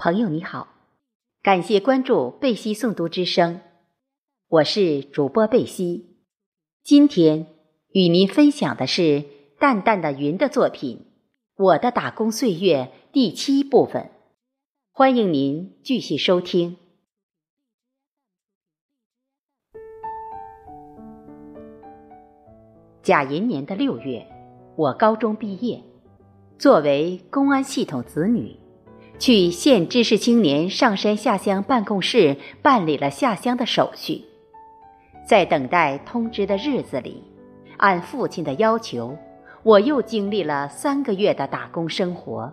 朋友你好，感谢关注贝西诵读之声，我是主播贝西。今天与您分享的是淡淡的云的作品《我的打工岁月》第七部分，欢迎您继续收听。甲寅年的六月，我高中毕业，作为公安系统子女。去县知识青年上山下乡办公室办理了下乡的手续，在等待通知的日子里，按父亲的要求，我又经历了三个月的打工生活。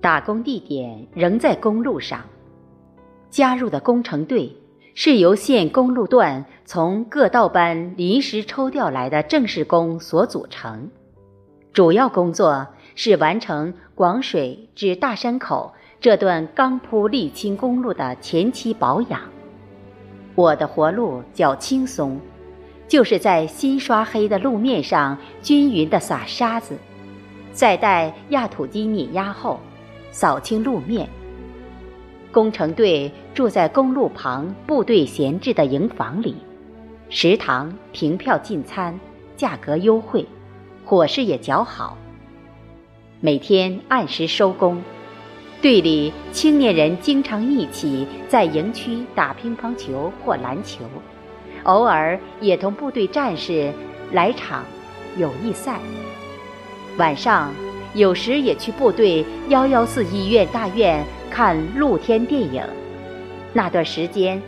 打工地点仍在公路上，加入的工程队是由县公路段从各道班临时抽调来的正式工所组成，主要工作。是完成广水至大山口这段钢铺沥青公路的前期保养。我的活路较轻松，就是在新刷黑的路面上均匀地撒沙子，再待压土机碾压后，扫清路面。工程队住在公路旁部队闲置的营房里，食堂凭票进餐，价格优惠，伙食也较好。每天按时收工，队里青年人经常一起在营区打乒乓球或篮球，偶尔也同部队战士来场友谊赛。晚上有时也去部队幺幺四医院大院看露天电影，那段时间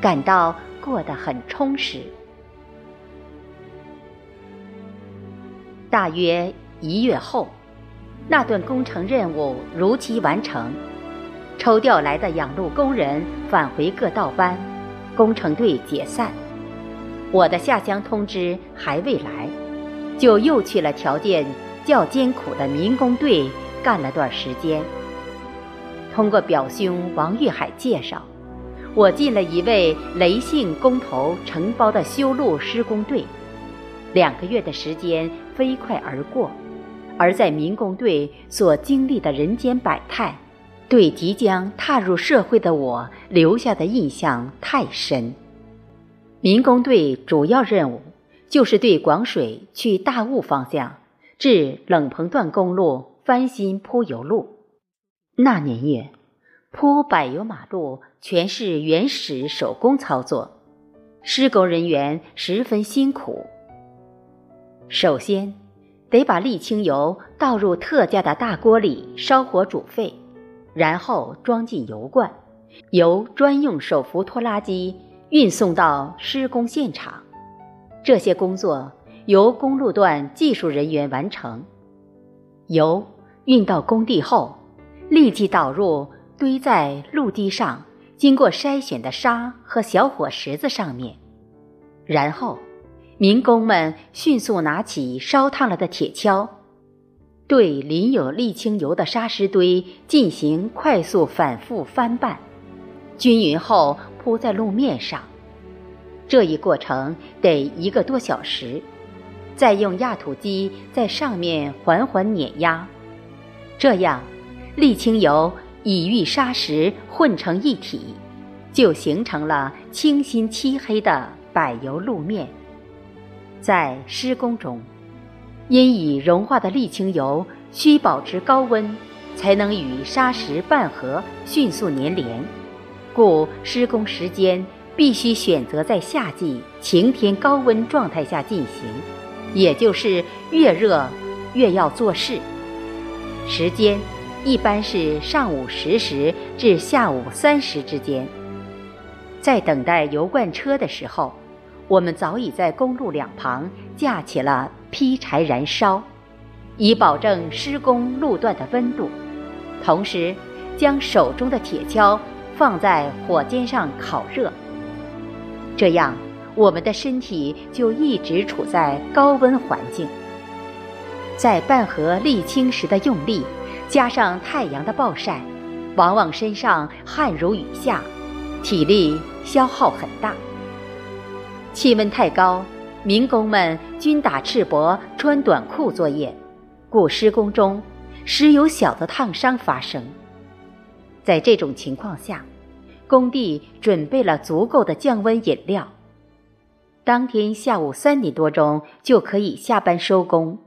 感到过得很充实。大约一月后。那段工程任务如期完成，抽调来的养路工人返回各道班，工程队解散。我的下乡通知还未来，就又去了条件较艰苦的民工队干了段时间。通过表兄王玉海介绍，我进了一位雷姓工头承包的修路施工队。两个月的时间飞快而过。而在民工队所经历的人间百态，对即将踏入社会的我留下的印象太深。民工队主要任务就是对广水去大雾方向至冷棚段公路翻新铺油路。那年月，铺柏油马路全是原始手工操作，施工人员十分辛苦。首先。得把沥青油倒入特价的大锅里烧火煮沸，然后装进油罐，由专用手扶拖拉机运送到施工现场。这些工作由公路段技术人员完成。油运到工地后，立即倒入堆在路堤上经过筛选的沙和小火石子上面，然后。民工们迅速拿起烧烫了的铁锹，对淋有沥青油的沙石堆进行快速反复翻拌，均匀后铺在路面上。这一过程得一个多小时，再用压土机在上面缓缓碾压，这样沥青油已与沙石混成一体，就形成了清新漆黑的柏油路面。在施工中，因已融化的沥青油需保持高温，才能与砂石拌合，迅速粘连，故施工时间必须选择在夏季晴天高温状态下进行，也就是越热越要做事。时间一般是上午十时至下午三时之间。在等待油罐车的时候。我们早已在公路两旁架起了劈柴燃烧，以保证施工路段的温度，同时将手中的铁锹放在火尖上烤热。这样，我们的身体就一直处在高温环境。在拌合沥青时的用力，加上太阳的暴晒，往往身上汗如雨下，体力消耗很大。气温太高，民工们均打赤膊、穿短裤作业，故施工中时有小的烫伤发生。在这种情况下，工地准备了足够的降温饮料。当天下午三点多钟就可以下班收工，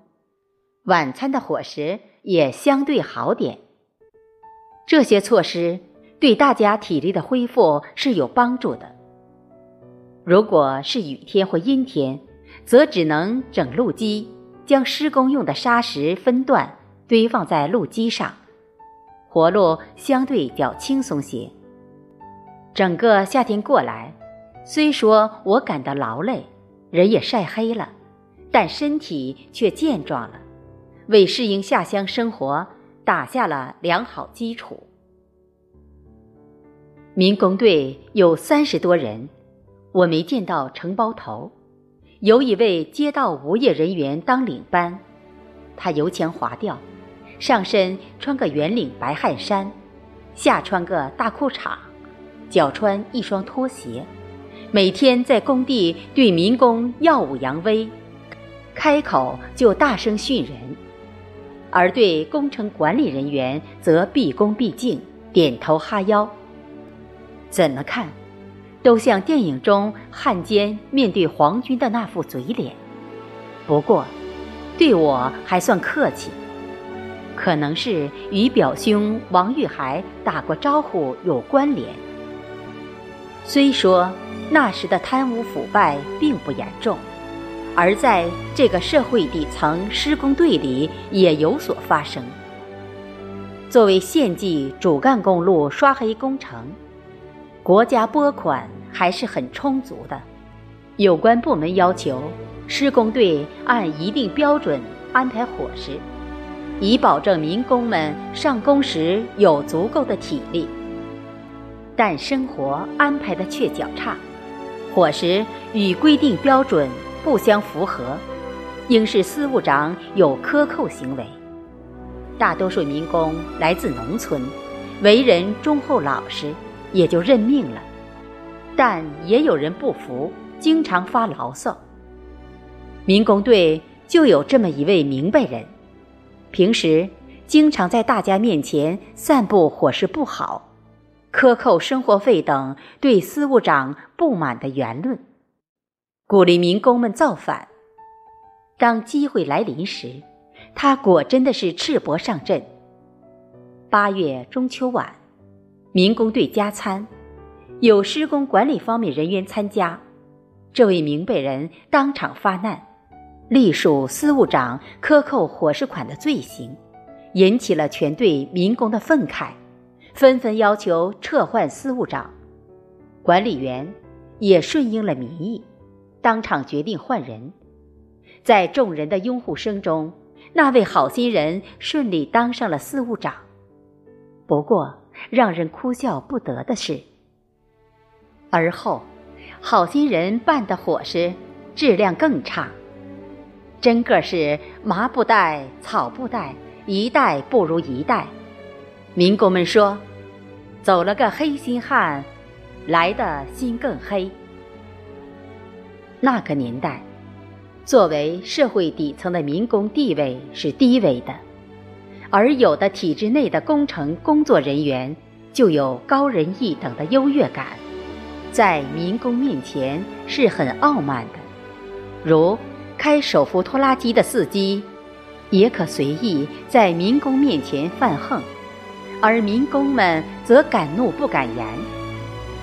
晚餐的伙食也相对好点。这些措施对大家体力的恢复是有帮助的。如果是雨天或阴天，则只能整路基，将施工用的沙石分段堆放在路基上，活路相对较轻松些。整个夏天过来，虽说我感到劳累，人也晒黑了，但身体却健壮了，为适应下乡生活打下了良好基础。民工队有三十多人。我没见到承包头，有一位街道无业人员当领班，他油腔滑调，上身穿个圆领白汗衫，下穿个大裤衩，脚穿一双拖鞋，每天在工地对民工耀武扬威，开口就大声训人，而对工程管理人员则毕恭毕敬，点头哈腰。怎么看？都像电影中汉奸面对皇军的那副嘴脸，不过，对我还算客气，可能是与表兄王玉海打过招呼有关联。虽说那时的贪污腐败并不严重，而在这个社会底层施工队里也有所发生。作为县级主干公路刷黑工程。国家拨款还是很充足的，有关部门要求施工队按一定标准安排伙食，以保证民工们上工时有足够的体力。但生活安排的却较差，伙食与规定标准不相符合，应是司务长有克扣行为。大多数民工来自农村，为人忠厚老实。也就认命了，但也有人不服，经常发牢骚。民工队就有这么一位明白人，平时经常在大家面前散布伙食不好、克扣生活费等对司务长不满的言论，鼓励民工们造反。当机会来临时，他果真的是赤膊上阵。八月中秋晚。民工队加餐，有施工管理方面人员参加。这位明白人当场发难，隶属司务长克扣伙食款的罪行，引起了全队民工的愤慨，纷纷要求撤换司务长。管理员也顺应了民意，当场决定换人。在众人的拥护声中，那位好心人顺利当上了司务长。不过，让人哭笑不得的是，而后，好心人办的伙食质量更差，真个是麻布袋、草布袋，一袋不如一袋。民工们说：“走了个黑心汉，来的心更黑。”那个年代，作为社会底层的民工地位是低微的。而有的体制内的工程工作人员就有高人一等的优越感，在民工面前是很傲慢的。如开手扶拖拉机的司机，也可随意在民工面前犯横，而民工们则敢怒不敢言。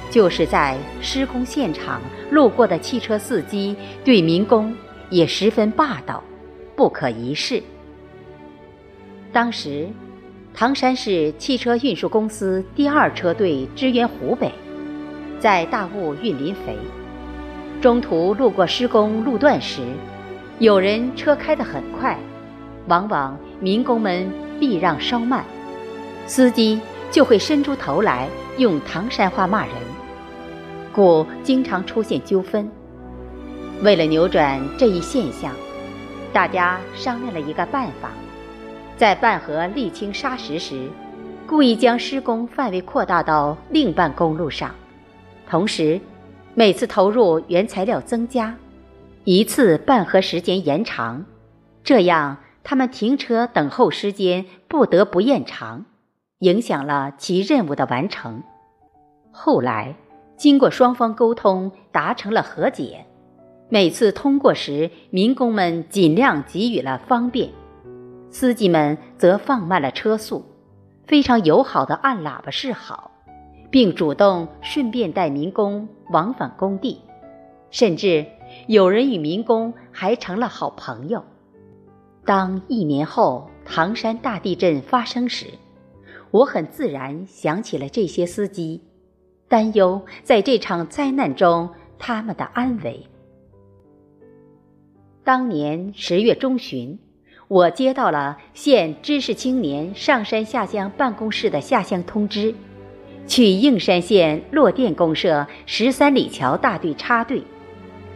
就是在施工现场路过的汽车司机，对民工也十分霸道，不可一世。当时，唐山市汽车运输公司第二车队支援湖北，在大雾运磷肥，中途路过施工路段时，有人车开得很快，往往民工们避让稍慢，司机就会伸出头来用唐山话骂人，故经常出现纠纷。为了扭转这一现象，大家商量了一个办法。在半河沥青砂石时，故意将施工范围扩大到另半公路上，同时每次投入原材料增加，一次半河时间延长，这样他们停车等候时间不得不延长。影响了其任务的完成。后来，经过双方沟通，达成了和解。每次通过时，民工们尽量给予了方便，司机们则放慢了车速，非常友好的按喇叭示好，并主动顺便带民工往返工地，甚至有人与民工还成了好朋友。当一年后唐山大地震发生时，我很自然想起了这些司机，担忧在这场灾难中他们的安危。当年十月中旬，我接到了县知识青年上山下乡办公室的下乡通知，去应山县洛店公社十三里桥大队插队，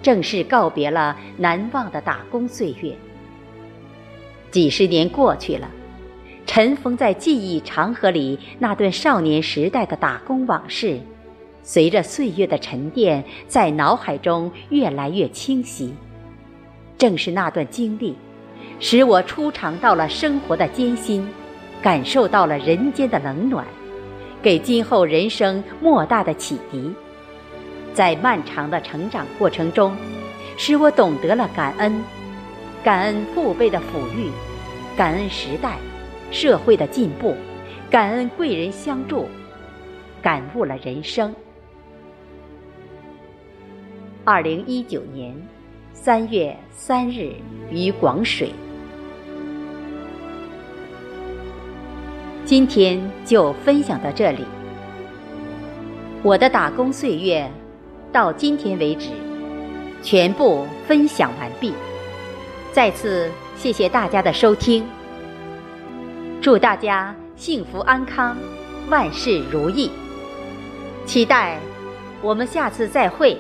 正式告别了难忘的打工岁月。几十年过去了，尘封在记忆长河里那段少年时代的打工往事，随着岁月的沉淀，在脑海中越来越清晰。正是那段经历，使我初尝到了生活的艰辛，感受到了人间的冷暖，给今后人生莫大的启迪。在漫长的成长过程中，使我懂得了感恩，感恩父辈的抚育，感恩时代、社会的进步，感恩贵人相助，感悟了人生。二零一九年。三月三日于广水，今天就分享到这里。我的打工岁月到今天为止全部分享完毕。再次谢谢大家的收听，祝大家幸福安康，万事如意。期待我们下次再会。